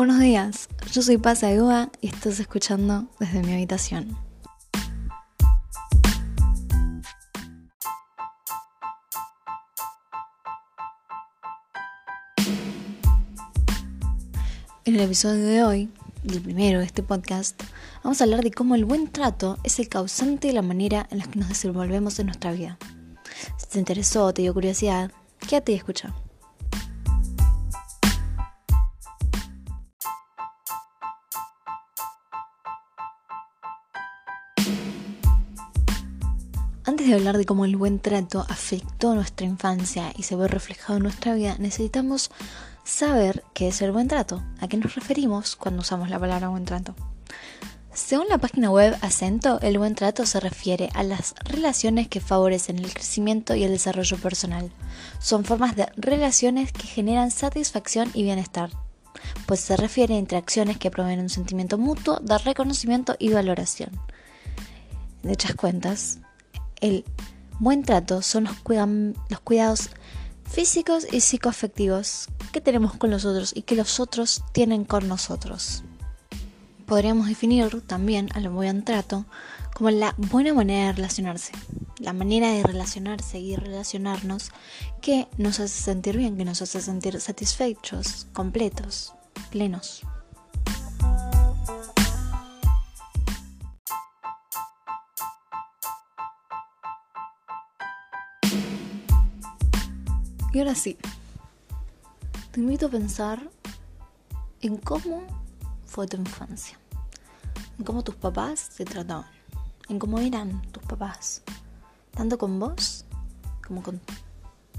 Buenos días, yo soy Paz Agua y estás escuchando desde mi habitación. En el episodio de hoy, el primero de este podcast, vamos a hablar de cómo el buen trato es el causante de la manera en la que nos desenvolvemos en nuestra vida. Si te interesó o te dio curiosidad, quédate y escucha. Antes de hablar de cómo el buen trato afectó nuestra infancia y se ve reflejado en nuestra vida, necesitamos saber qué es el buen trato, a qué nos referimos cuando usamos la palabra buen trato. Según la página web Acento, el buen trato se refiere a las relaciones que favorecen el crecimiento y el desarrollo personal. Son formas de relaciones que generan satisfacción y bienestar, pues se refiere a interacciones que proveen un sentimiento mutuo de reconocimiento y valoración. De hechas cuentas, el buen trato son los, los cuidados físicos y psicoafectivos que tenemos con los otros y que los otros tienen con nosotros. Podríamos definir también al buen trato como la buena manera de relacionarse, la manera de relacionarse y relacionarnos que nos hace sentir bien, que nos hace sentir satisfechos, completos, plenos. Y ahora sí, te invito a pensar en cómo fue tu infancia, en cómo tus papás te trataban, en cómo eran tus papás, tanto con vos como con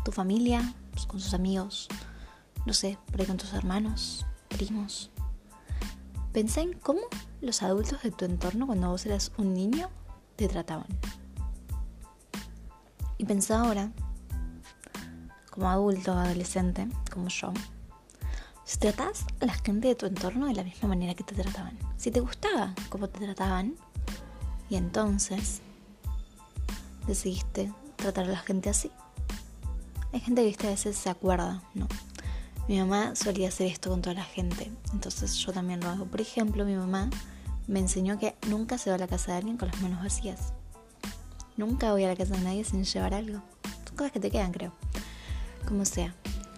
tu familia, pues, con sus amigos, no sé, por ahí con tus hermanos, primos. Pensá en cómo los adultos de tu entorno cuando vos eras un niño te trataban. Y pensá ahora como adulto, adolescente, como yo, si tratas a la gente de tu entorno de la misma manera que te trataban, si te gustaba cómo te trataban, y entonces decidiste tratar a la gente así. Hay gente que a veces se acuerda, ¿no? Mi mamá solía hacer esto con toda la gente, entonces yo también lo hago. Por ejemplo, mi mamá me enseñó que nunca se va a la casa de alguien con las manos vacías. Nunca voy a la casa de nadie sin llevar algo. Son cosas que te quedan, creo como sea.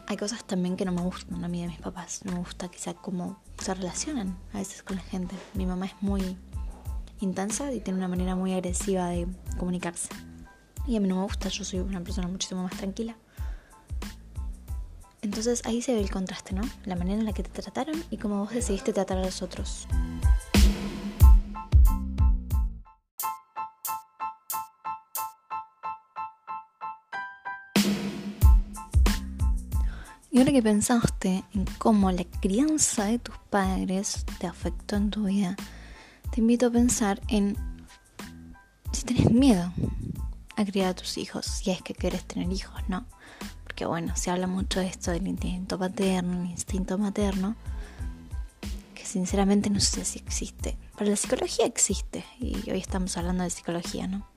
Hay cosas también que no me gustan a mí de mis papás. No me gusta quizá cómo se relacionan a veces con la gente. Mi mamá es muy intensa y tiene una manera muy agresiva de comunicarse. Y a mí no me gusta, yo soy una persona muchísimo más tranquila. Entonces ahí se ve el contraste, ¿no? La manera en la que te trataron y cómo vos decidiste tratar a los otros. Y ahora que pensaste en cómo la crianza de tus padres te afectó en tu vida, te invito a pensar en si tenés miedo a criar a tus hijos, si es que quieres tener hijos, ¿no? Porque bueno, se habla mucho de esto del instinto paterno, el instinto materno, que sinceramente no sé si existe. Pero la psicología existe, y hoy estamos hablando de psicología, ¿no?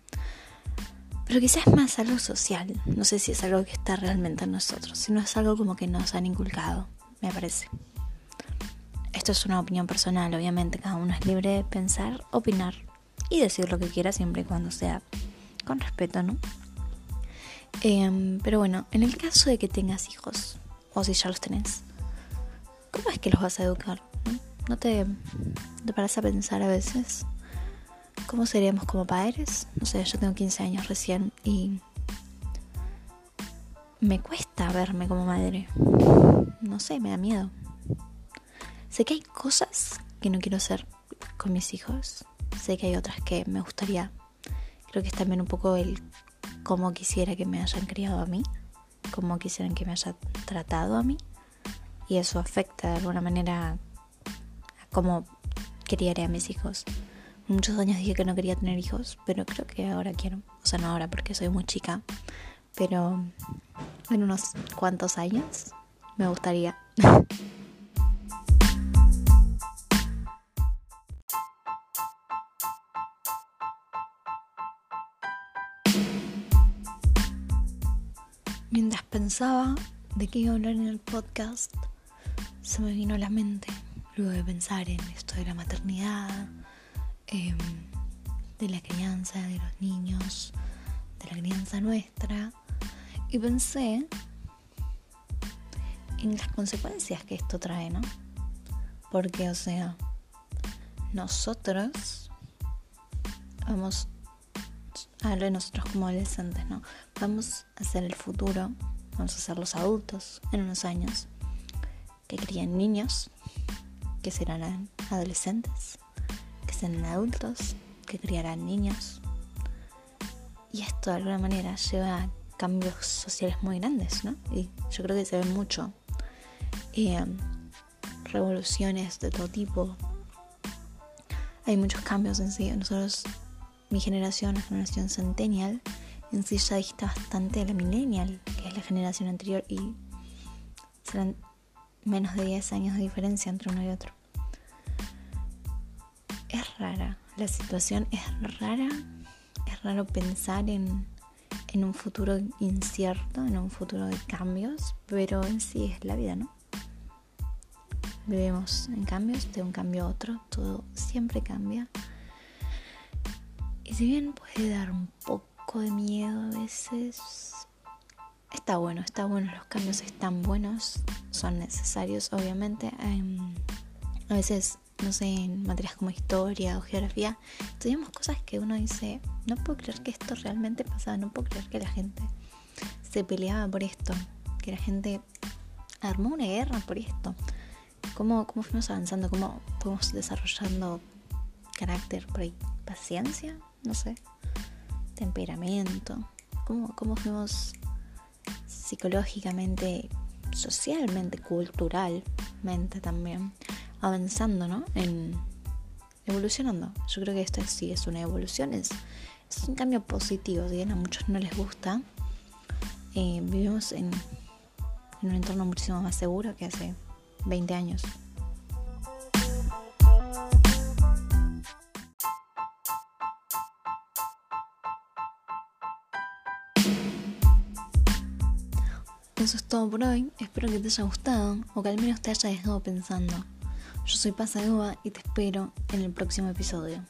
Pero quizás más algo social. No sé si es algo que está realmente en nosotros, sino es algo como que nos han inculcado, me parece. Esto es una opinión personal, obviamente cada uno es libre de pensar, opinar y decir lo que quiera siempre y cuando sea con respeto, ¿no? Em, pero bueno, en el caso de que tengas hijos, o si ya los tenés, ¿cómo es que los vas a educar? ¿No, te paras a pensar a veces? ¿Cómo seríamos como padres? No sé, yo tengo 15 años recién y me cuesta verme como madre. No sé, me da miedo. Sé que hay cosas que no quiero hacer con mis hijos. Sé que hay otras que me gustaría. Creo que es también un poco el cómo quisiera que me hayan criado a mí, cómo quisieran que me hayan tratado a mí. Y eso afecta de alguna manera a cómo criaré a mis hijos. Muchos años dije que no quería tener hijos, pero creo que ahora quiero. O sea, no ahora porque soy muy chica, pero en unos cuantos años me gustaría. Mientras pensaba de qué iba a hablar en el podcast, se me vino a la mente luego de pensar en esto de la maternidad, em, de la crianza de los niños, de la crianza nuestra, y pensé en las consecuencias que esto trae, ¿no? Porque, o sea, nosotros vamos a hablar de nosotros como adolescentes, ¿no? Vamos a ser el futuro, vamos a ser los adultos en unos años que crían niños, que serán adolescentes, serán adultos, que criarán niños. Y esto de alguna manera lleva a cambios sociales muy grandes, ¿no? Y yo creo que se ve mucho. Eh, revoluciones de todo tipo. Hay muchos cambios en sí. Nosotros, mi generación, la generación centennial, en sí ya dista bastante de la millennial, que es la generación anterior, y serán menos de 10 años de diferencia entre uno y otro. Rara, la situación es rara, es raro pensar en, en un futuro incierto, en un futuro de cambios, pero en sí es la vida, ¿no? Vivimos en cambios, de un cambio a otro, todo siempre cambia. Y si bien puede dar un poco de miedo a veces, está bueno, está bueno, los cambios están buenos, son necesarios, obviamente. Em, a veces, no sé, en materias como historia o geografía, estudiamos cosas que uno dice, no puedo creer que esto realmente pasaba, no puedo creer que la gente se peleaba por esto, que la gente armó una guerra por esto cómo, cómo fuimos avanzando, cómo fuimos desarrollando carácter, por ahí, paciencia, no sé, temperamento, cómo, cómo fuimos psicológicamente, socialmente, culturalmente también, avanzando, ¿no? En evolucionando. Yo creo que esto sí es una evolución, es, un cambio positivo, a muchos no les gusta. Eh, vivimos en, en un entorno muchísimo más seguro que hace 20 años. Eso es todo por hoy. Espero que te haya gustado o que al menos te haya dejado pensando. Yo soy Pasa y te espero en el próximo episodio.